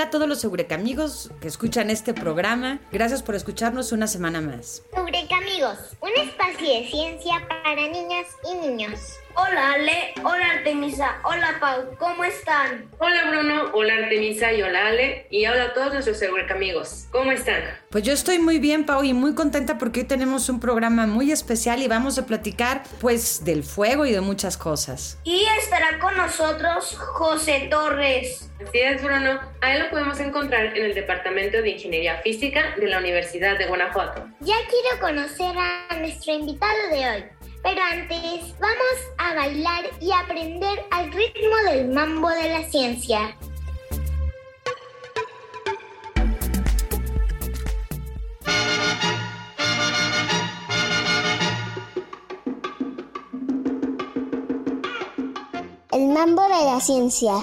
Hola a todos los Eureka amigos que escuchan este programa. Gracias por escucharnos una semana más. Eureka, amigos. Un espacio de ciencia para niñas y niños. Hola Ale, hola Artemisa, hola Pau, ¿cómo están? Hola Bruno, hola Artemisa y hola Ale y hola a todos nuestros Eureka amigos. ¿Cómo están? Pues yo estoy muy bien, Pau, y muy contenta porque hoy tenemos un programa muy especial y vamos a platicar pues del fuego y de muchas cosas. Y estará con nosotros José Torres. Así es, Bruno. A él lo podemos encontrar en el Departamento de Ingeniería Física de la Universidad de Guanajuato. Ya quiero conocer a nuestro invitado de hoy. Pero antes vamos a bailar y aprender al ritmo del mambo de la ciencia. El mambo de la ciencia.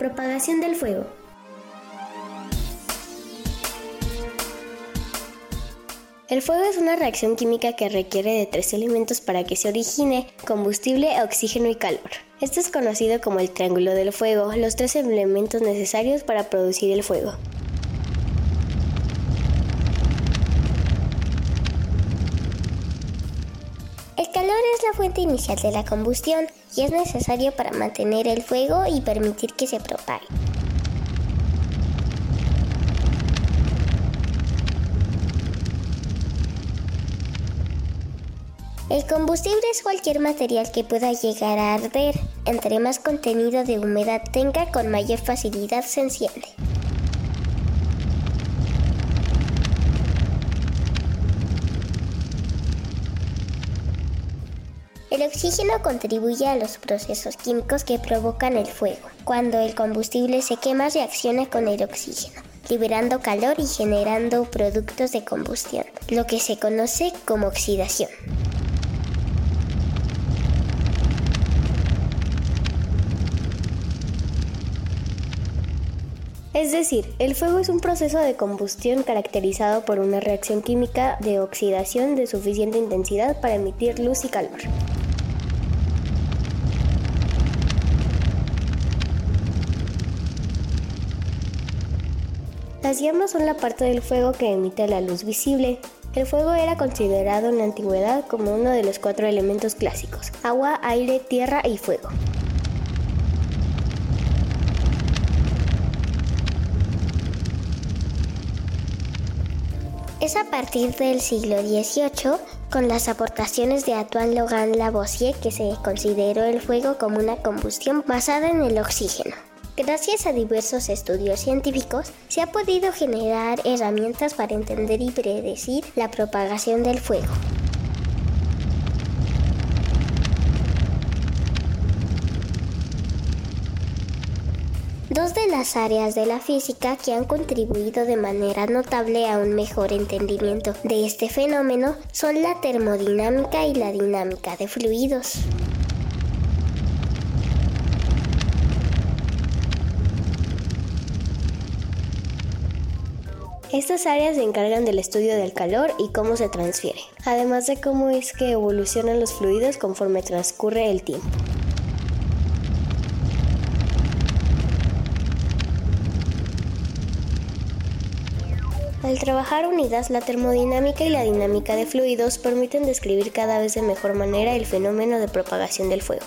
Propagación del fuego. El fuego es una reacción química que requiere de tres elementos para que se origine combustible, oxígeno y calor. Esto es conocido como el triángulo del fuego, los tres elementos necesarios para producir el fuego. Inicial de la combustión y es necesario para mantener el fuego y permitir que se propague. El combustible es cualquier material que pueda llegar a arder. Entre más contenido de humedad tenga, con mayor facilidad se enciende. El oxígeno contribuye a los procesos químicos que provocan el fuego. Cuando el combustible se quema reacciona con el oxígeno, liberando calor y generando productos de combustión, lo que se conoce como oxidación. Es decir, el fuego es un proceso de combustión caracterizado por una reacción química de oxidación de suficiente intensidad para emitir luz y calor. Las llamas son la parte del fuego que emite la luz visible. El fuego era considerado en la antigüedad como uno de los cuatro elementos clásicos, agua, aire, tierra y fuego. Es a partir del siglo XVIII, con las aportaciones de Antoine Logan Lavoisier, que se consideró el fuego como una combustión basada en el oxígeno. Gracias a diversos estudios científicos, se ha podido generar herramientas para entender y predecir la propagación del fuego. Dos de las áreas de la física que han contribuido de manera notable a un mejor entendimiento de este fenómeno son la termodinámica y la dinámica de fluidos. Estas áreas se encargan del estudio del calor y cómo se transfiere, además de cómo es que evolucionan los fluidos conforme transcurre el tiempo. Al trabajar unidas, la termodinámica y la dinámica de fluidos permiten describir cada vez de mejor manera el fenómeno de propagación del fuego.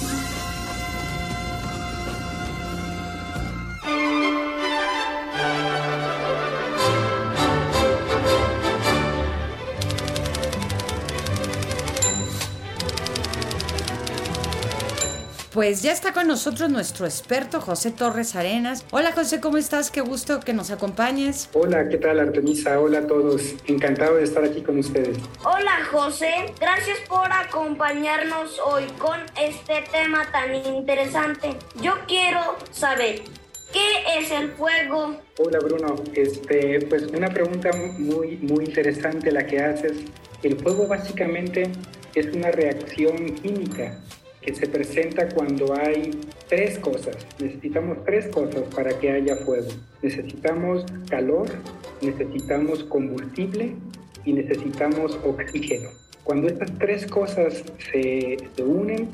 Pues ya está con nosotros nuestro experto José Torres Arenas. Hola José, ¿cómo estás? Qué gusto que nos acompañes. Hola, ¿qué tal Artemisa? Hola a todos. Encantado de estar aquí con ustedes. Hola José, gracias por acompañarnos hoy con este tema tan interesante. Yo quiero saber, ¿Qué es el fuego? Hola Bruno, este, pues una pregunta muy, muy interesante la que haces. El fuego básicamente es una reacción química que se presenta cuando hay tres cosas. Necesitamos tres cosas para que haya fuego. Necesitamos calor, necesitamos combustible y necesitamos oxígeno. Cuando estas tres cosas se, se unen,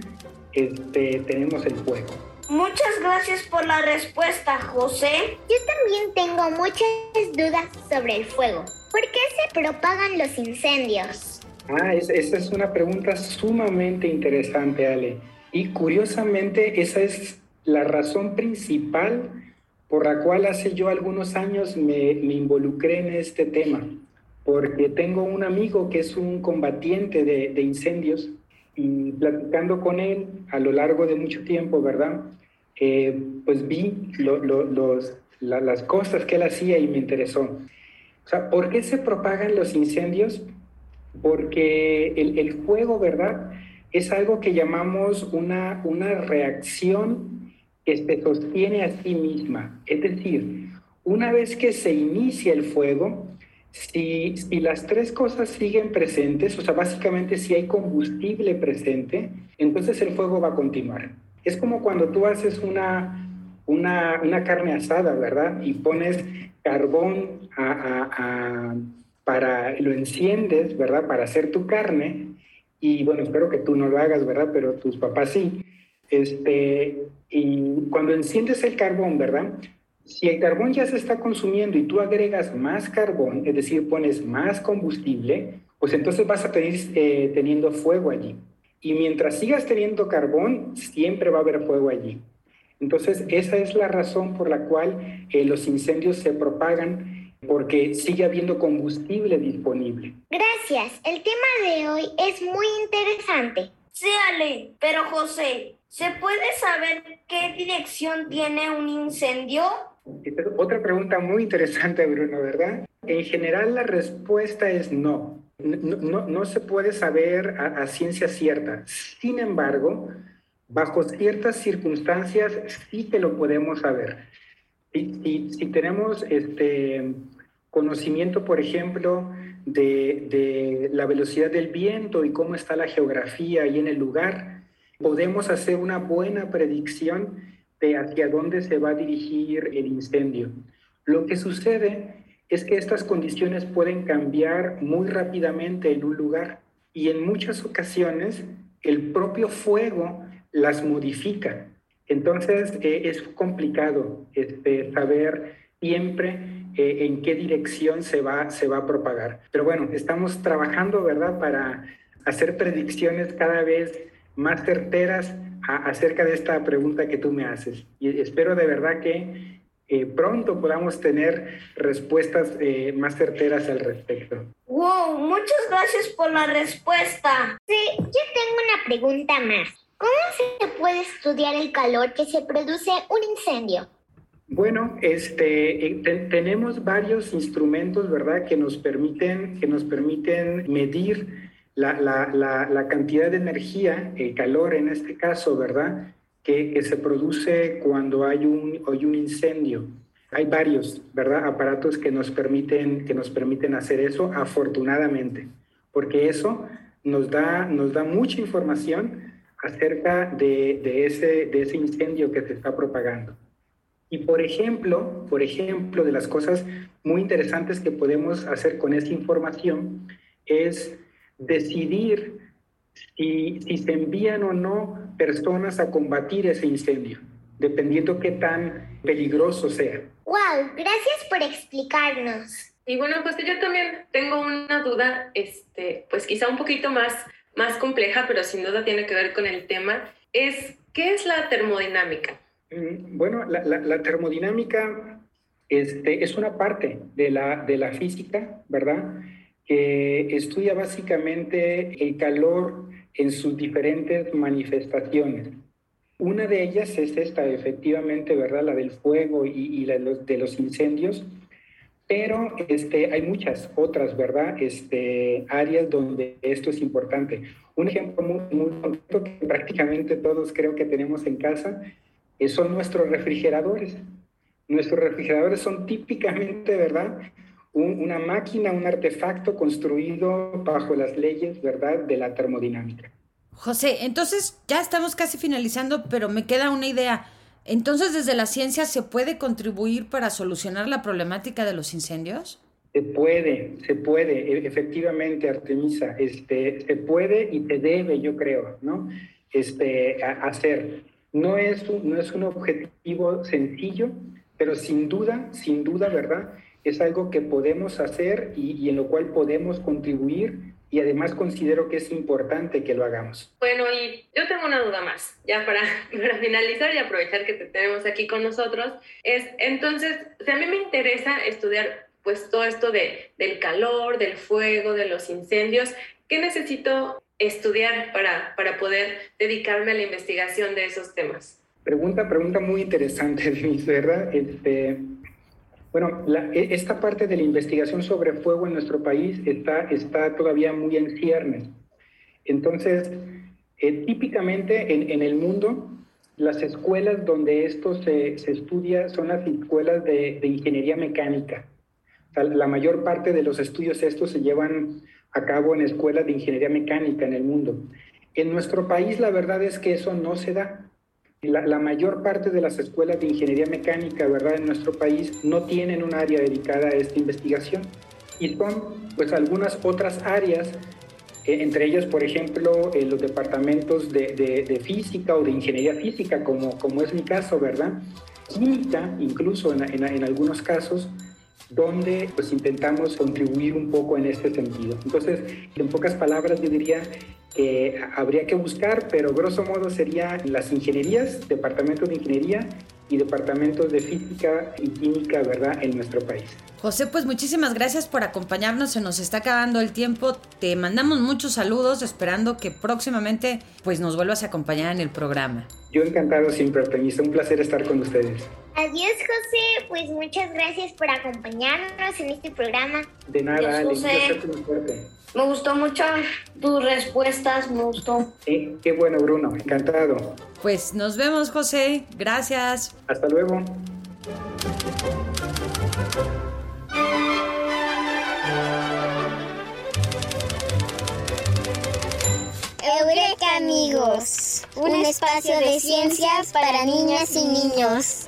este, tenemos el fuego. Muchas gracias por la respuesta, José. Yo también tengo muchas dudas sobre el fuego. ¿Por qué se propagan los incendios? Ah, esa es una pregunta sumamente interesante, Ale. Y curiosamente, esa es la razón principal por la cual hace yo algunos años me, me, involucré en este tema, porque tengo un amigo que es un combatiente de, de incendios y platicando con él a lo largo de mucho tiempo, ¿verdad? Eh, pues vi lo, lo, los, las cosas que él hacía y me interesó. O sea, ¿por qué se propagan los incendios? Porque el, fuego, ¿verdad? Es algo que llamamos una, una reacción que se sostiene a sí misma. Es decir, una vez que se inicia el fuego, si, si, las tres cosas siguen presentes, o sea, básicamente si hay combustible presente, entonces el fuego va a continuar. Es como cuando tú haces una, una, una carne asada, ¿verdad? Y pones carbón a para, lo enciendes, ¿verdad? Para hacer tu carne. Y bueno, espero que tú no lo hagas, ¿verdad? Pero tus papás sí. Este, y cuando enciendes el carbón, ¿verdad? Si el carbón ya se está consumiendo y tú agregas más carbón, es decir, pones más combustible, pues entonces vas a tener eh, teniendo fuego allí. Y mientras sigas teniendo carbón, siempre va a haber fuego allí. Entonces, esa es la razón por la cual eh, los incendios se propagan porque sigue habiendo combustible disponible. Gracias. El tema de hoy es muy interesante. Sí, Ale, pero José, ¿se puede saber qué dirección tiene un incendio? otra pregunta muy interesante, Bruno, ¿verdad? En general la respuesta es no. No, no, se puede saber a, a ciencia cierta. Sin embargo, bajo ciertas circunstancias sí que lo podemos saber. Si, si, tenemos este conocimiento, por ejemplo, de, de, la velocidad del viento y cómo está la geografía ahí en el lugar, podemos hacer una buena predicción de hacia dónde se va a dirigir el incendio. Lo que sucede es que estas condiciones pueden cambiar muy rápidamente en un lugar y en muchas ocasiones el propio fuego las modifica. Entonces eh, es complicado este, saber siempre eh, en qué dirección se va, se va a propagar. Pero bueno, estamos trabajando, ¿verdad?, para hacer predicciones cada vez más certeras acerca de esta pregunta que tú me haces. Y espero de verdad que eh, pronto podamos tener respuestas más certeras al respecto. ¡Wow! Muchas gracias por la respuesta. Sí, yo tengo una pregunta más. ¿Cómo se puede estudiar el calor que se produce un incendio? Bueno, este, eh, tenemos varios instrumentos, ¿verdad?, que nos permiten, que nos permiten medir la, la, cantidad de energía, el calor en este caso, ¿verdad?, que, que, se produce cuando hay un, hay un incendio. Hay varios, ¿verdad?, aparatos que nos, permiten, que nos permiten hacer eso, afortunadamente, porque eso nos da, nos da mucha información acerca de, de, ese, de ese incendio que se está propagando. Y por ejemplo, por ejemplo, de las cosas muy interesantes que podemos hacer con esa información es decidir si, si se envían o no personas a combatir ese incendio, dependiendo qué tan peligroso sea. ¡Wow! Gracias por explicarnos. Y bueno, pues yo también tengo una duda, este, pues quizá un poquito más, más compleja, pero sin duda tiene que ver con el tema, es ¿qué es la termodinámica? Mm, bueno, la, termodinámica este, es una parte de la, de la física, ¿verdad? Que estudia básicamente el calor en sus diferentes manifestaciones. Una de ellas es esta, efectivamente, ¿verdad? La del fuego y, la de los, incendios, pero este, hay muchas otras, ¿verdad? Este, áreas donde esto es importante. Un ejemplo muy, muy concreto que prácticamente todos creo que tenemos en casa son nuestros refrigeradores. Nuestros refrigeradores son típicamente, ¿verdad? una máquina, un artefacto construido bajo las leyes, ¿verdad?, de la termodinámica. José, entonces ya estamos casi finalizando, pero me queda una idea. Entonces, desde la ciencia se puede contribuir para solucionar la problemática de los incendios? Se puede, se puede, e, efectivamente, Artemisa, este, se puede y se debe, yo creo, ¿no? Este, hacer. No es, un, no es un objetivo sencillo, pero sin duda, sin duda, ¿verdad? Es algo que podemos hacer y, en lo cual podemos contribuir y además considero que es importante que lo hagamos. Bueno, y yo tengo una duda más, ya para, para finalizar y aprovechar que te tenemos aquí con nosotros, es entonces, si a mí me interesa estudiar pues todo esto de, del calor, del fuego, de los incendios, ¿qué necesito estudiar para, para poder dedicarme a la investigación de esos temas? Pregunta, pregunta muy interesante, ¿verdad? Este, bueno, e, esta parte de la investigación sobre fuego en nuestro país está, está todavía muy en ciernes. Entonces, eh, típicamente en, el mundo, las escuelas donde esto se, se estudia son las escuelas de, de ingeniería mecánica. La mayor parte de los estudios estos se llevan a cabo en escuelas de ingeniería mecánica en el mundo. En nuestro país la verdad es que eso no se da. La, mayor parte de las escuelas de ingeniería mecánica, ¿verdad?, en nuestro país no tienen un área dedicada a esta investigación. Y son, pues, algunas otras áreas, eh, entre ellas, por ejemplo, eh, los departamentos de, física o de ingeniería física, como, como es mi caso, ¿verdad? Química, incluso en, en algunos casos, donde pues intentamos contribuir un poco en este sentido. Entonces, en pocas palabras, yo diría que habría que buscar, pero grosso modo sería las ingenierías, departamentos de ingeniería y departamentos de física y química, ¿verdad?, en nuestro país. José, pues muchísimas gracias por acompañarnos, se nos está acabando el tiempo, te mandamos muchos saludos, esperando que próximamente pues nos vuelvas a acompañar en el programa. Yo encantado siempre, Artemisa, un placer estar con ustedes. Adiós, José, pues muchas gracias por acompañarnos en este programa. De nada, Ale, Me gustó mucho tus respuestas, me gustó. Sí, qué bueno, Bruno, encantado. Pues nos vemos, José, gracias. Hasta luego. Eureka amigos, un espacio de ciencias para niñas y niños.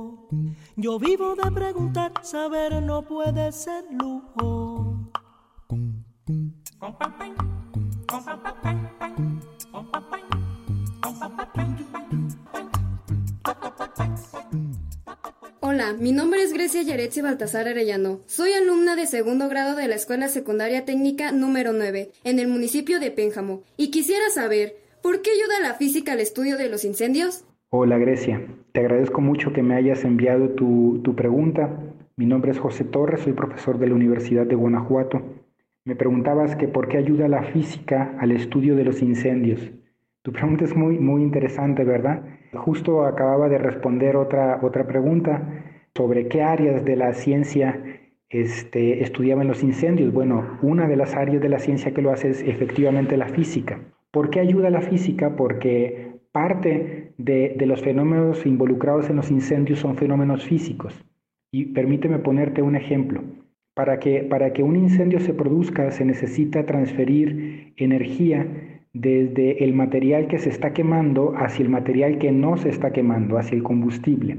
Yo vivo de preguntar, saber no puede ser lujo. Hola mi nombre es Grecia Yaretsi Baltasar Arellano. Soy alumna de segundo grado de la Escuela Secundaria Técnica número 9, en el municipio de Pénjamo, y quisiera saber, ¿por qué ayuda la física al estudio de los incendios? Hola Grecia, te agradezco mucho que me hayas enviado tu, tu pregunta. Mi nombre es José Torres, soy profesor de la Universidad de Guanajuato. Me preguntabas que por qué ayuda la física al estudio de los incendios. Tu pregunta es muy, muy interesante, ¿verdad? Justo acababa de responder otra, otra pregunta sobre qué áreas de la ciencia este, estudiaban los incendios. Bueno, una de las áreas de la ciencia que lo hace es efectivamente la física. ¿Por qué ayuda la física? Porque parte de, los fenómenos involucrados en los incendios son fenómenos físicos. Y permíteme ponerte un ejemplo. Para que, para que un incendio se produzca se necesita transferir energía desde el material que se está quemando hacia el material que no se está quemando, hacia el combustible.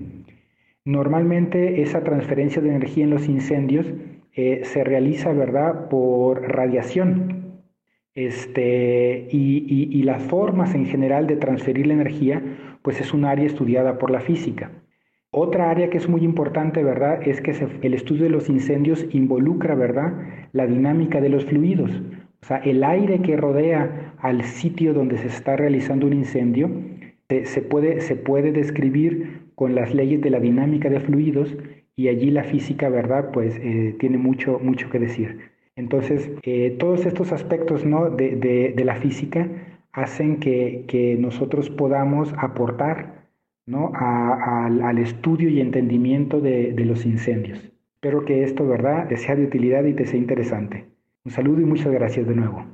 Normalmente esa transferencia de energía en los incendios eh, se realiza, ¿verdad?, por radiación. Este, y, y, las formas en general de transferir la energía, pues es un área estudiada por la física. Otra área que es muy importante, ¿verdad?, es que el estudio de los incendios involucra, ¿verdad?, la dinámica de los fluidos. O sea, el aire que rodea al sitio donde se está realizando un incendio se, puede, se puede describir con las leyes de la dinámica de fluidos y allí la física, ¿verdad? Pues eh, tiene mucho, mucho que decir. Entonces, eh, todos estos aspectos ¿no? de, de, la física hacen que, que nosotros podamos aportar ¿no? al, estudio y entendimiento de, de los incendios. Espero que esto, ¿verdad?, te sea de utilidad y te sea interesante. Un saludo y muchas gracias de nuevo.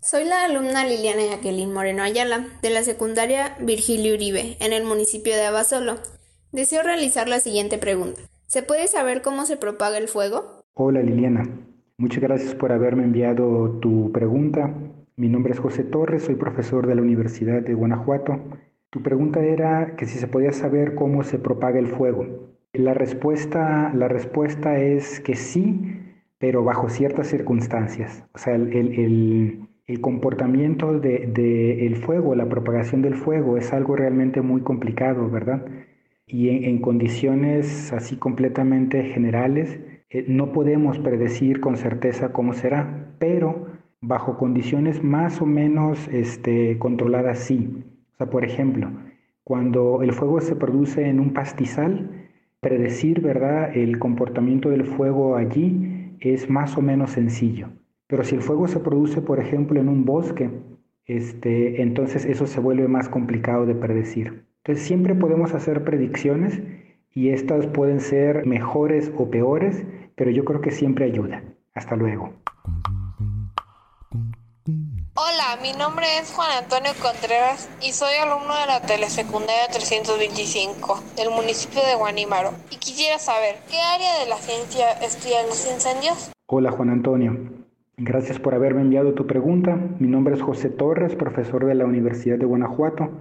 Soy la alumna Liliana Jacqueline Moreno Ayala, de la secundaria Virgilio Uribe, en el municipio de Abasolo. Deseo realizar la siguiente pregunta. ¿Se puede saber cómo se propaga el fuego? Hola Liliana, muchas gracias por haberme enviado tu pregunta. Mi nombre es José Torres, soy profesor de la Universidad de Guanajuato. Tu pregunta era que si se podía saber cómo se propaga el fuego. La respuesta, la respuesta es que sí, pero bajo ciertas circunstancias. O sea, el, comportamiento del de, el fuego, la propagación del fuego es algo realmente muy complicado, ¿verdad? Y en, condiciones así completamente generales, eh, no podemos predecir con certeza cómo será, pero bajo condiciones más o menos este, controladas sí. O sea, por ejemplo, cuando el fuego se produce en un pastizal, predecir, ¿verdad?, el comportamiento del fuego allí es más o menos sencillo. Pero si el fuego se produce, por ejemplo, en un bosque, este, entonces eso se vuelve más complicado de predecir. Entonces siempre podemos hacer predicciones y estas pueden ser mejores o peores, pero yo creo que siempre ayuda. Hasta luego. Hola, mi nombre es Juan Antonio Contreras y soy alumno de la telesecundaria 325 del municipio de Guanímaro. Y quisiera saber, ¿qué área de la ciencia estudia los incendios? Hola Juan Antonio, gracias por haberme enviado tu pregunta. Mi nombre es José Torres, profesor de la Universidad de Guanajuato.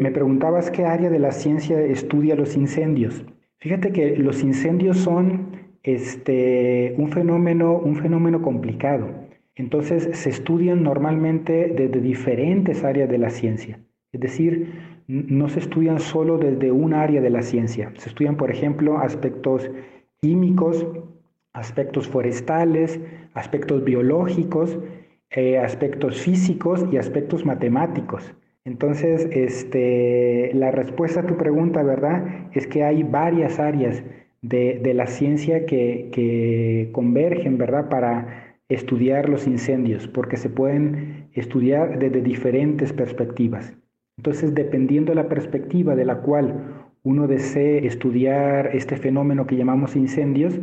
Me preguntabas qué área de la ciencia estudia los incendios. Fíjate que los incendios son este, un, fenómeno, un fenómeno complicado entonces se estudian normalmente desde diferentes áreas de la ciencia. Es decir, no se estudian solo desde un área de la ciencia. Se estudian, por ejemplo, aspectos químicos, aspectos forestales, aspectos biológicos, eh, aspectos físicos y aspectos matemáticos. Entonces, este, la respuesta a tu pregunta, ¿verdad? Es que hay varias áreas de, la ciencia que, que convergen, ¿verdad? Para estudiar los incendios, porque se pueden estudiar desde diferentes perspectivas. Entonces, dependiendo de la perspectiva de la cual uno desee estudiar este fenómeno que llamamos incendios,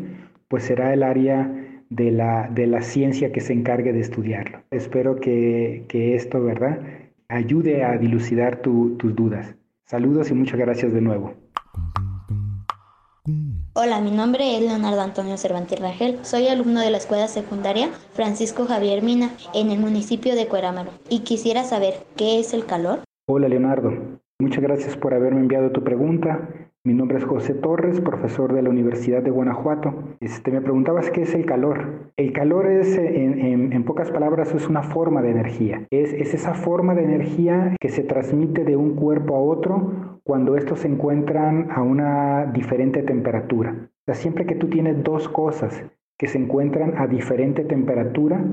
pues será el área de la, de la ciencia que se encargue de estudiarlo. Espero que, que esto, ¿verdad?, ayude a dilucidar tus dudas. Saludos y muchas gracias de nuevo. Hola, mi nombre es Leonardo Antonio Cervantes Rangel. Soy alumno de la escuela secundaria Francisco Javier Mina en el municipio de Cuerámaro y quisiera saber qué es el calor. Hola, Leonardo. Muchas gracias por haberme enviado tu pregunta. Mi nombre es José Torres, profesor de la Universidad de Guanajuato. Este, me preguntabas qué es el calor. El calor es, en, pocas palabras, es una forma de energía. Es, es esa forma de energía que se transmite de un cuerpo a otro cuando estos se encuentran a una diferente temperatura. O sea, siempre que tú tienes dos cosas que se encuentran a diferente temperatura,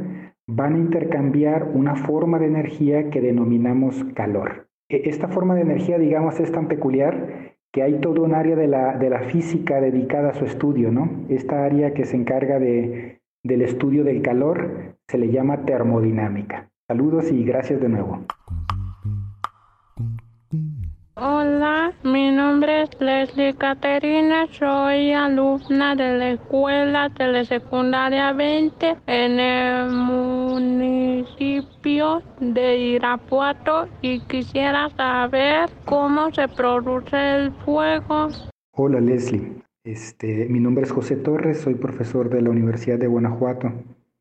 van a intercambiar una forma de energía que denominamos calor. E, esta forma de energía, digamos, es tan peculiar que hay todo un área de la, de la física dedicada a su estudio, ¿no? Esta área que se encarga de, del estudio del calor se le llama termodinámica. Saludos y gracias de nuevo. Hola, mi nombre es Leslie Caterina, soy alumna de la escuela telesecundaria 20 en el municipio de Irapuato y quisiera saber cómo se produce el fuego. Hola Leslie, este, mi nombre es José Torres, soy profesor de la Universidad de Guanajuato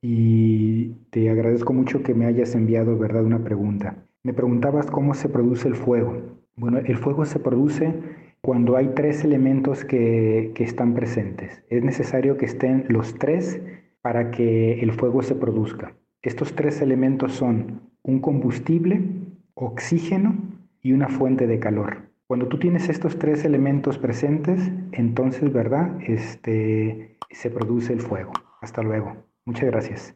y te agradezco mucho que me hayas enviado, ¿verdad?, una pregunta. Me preguntabas cómo se produce el fuego. Bueno, el fuego se produce cuando hay tres elementos que, están presentes. Es necesario que estén los tres para que el fuego se produzca. Estos tres elementos son un combustible, oxígeno y una fuente de calor. Cuando tú tienes estos tres elementos presentes, entonces, ¿verdad? Este, se produce el fuego. Hasta luego. Muchas gracias.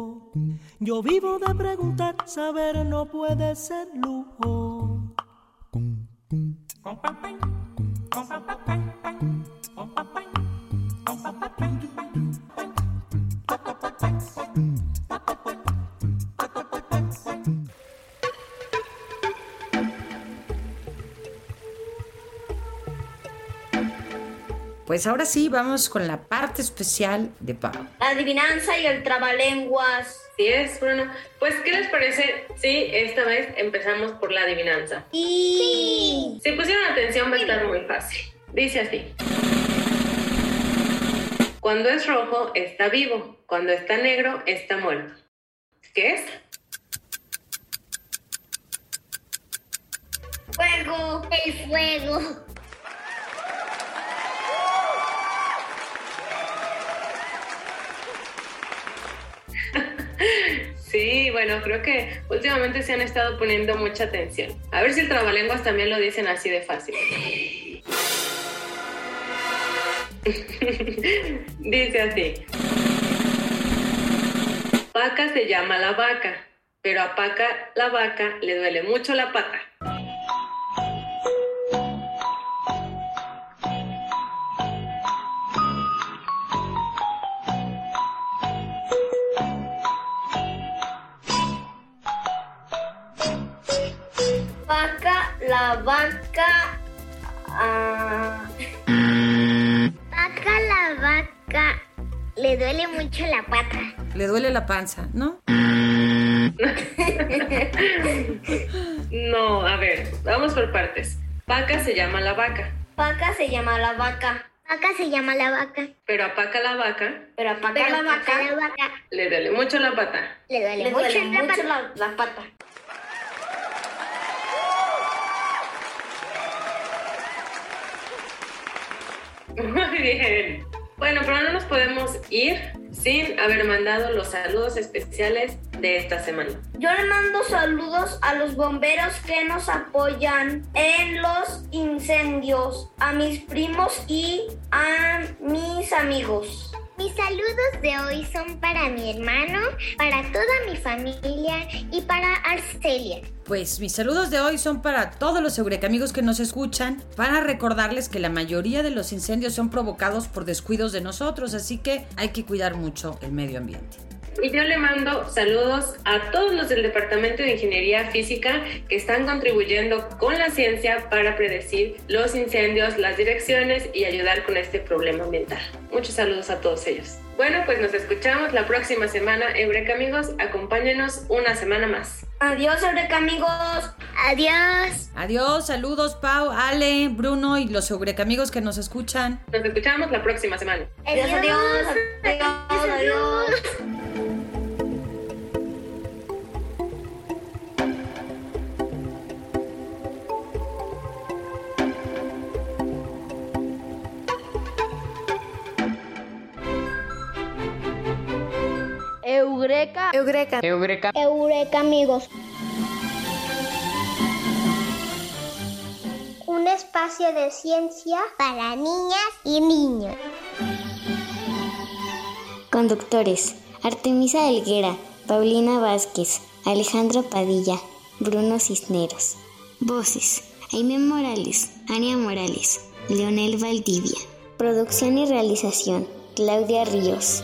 Yo vivo de preguntar, saber no puede ser lujo. Pues ahora sí, vamos con la parte especial de Pau. La adivinanza y el trabalenguas. Es, Bruno. Pues, ¿qué les parece si esta vez empezamos por la adivinanza? Sí. Si pusieron atención va a estar muy fácil. Dice así. Cuando es rojo, está vivo. Cuando está negro, está muerto. ¿Qué es? Fuego. El fuego. Sí, bueno, creo que últimamente se han estado poniendo mucha atención. A ver si el trabalenguas también lo dicen así de fácil. Dice así. Paca se llama la vaca, pero a Paca la vaca le duele mucho la pata. La vaca. Uh... Vaca, la vaca. Le duele mucho la pata. Le duele la panza, ¿no? no, a ver, vamos por partes. Vaca se llama la vaca. Vaca se llama la vaca. Vaca se llama la vaca. Pero a Paca la vaca. Pero a Paca, la, vaca, la vaca. Le duele mucho la pata. Le duele, mucho, la, mucho la pata. Muy bien. Bueno, pero no nos podemos ir sin haber mandado los saludos especiales de esta semana. Yo le mando saludos a los bomberos que nos apoyan en los incendios, a mis primos y a mis amigos. Mis saludos de hoy son para mi hermano, para toda mi familia y para Arcelia. Pues mis saludos de hoy son para todos los amigos que nos escuchan, para recordarles que la mayoría de los incendios son provocados por descuidos de nosotros, así que hay que cuidar mucho el medio ambiente. Y yo le mando saludos a todos los del Departamento de Ingeniería Física que están contribuyendo con la ciencia para predecir los incendios, las direcciones y ayudar con este problema ambiental. Muchos saludos a todos ellos. Bueno, pues nos escuchamos la próxima semana. Eureka amigos, acompáñenos una semana más. Adiós, Eureka amigos. Adiós. Adiós, saludos Pau, Ale, Bruno y los Eureka amigos que nos escuchan. Nos escuchamos la próxima semana. Adiós, adiós, adiós, adiós. Eureka. Eureka. Eureka. Eureka, amigos. Un espacio de ciencia para niñas y niños. Conductores: Artemisa Elguera, Paulina Vázquez, Alejandro Padilla, Bruno Cisneros. Voces: Aime Morales, Ania Morales, Leonel Valdivia. Producción y realización: Claudia Ríos.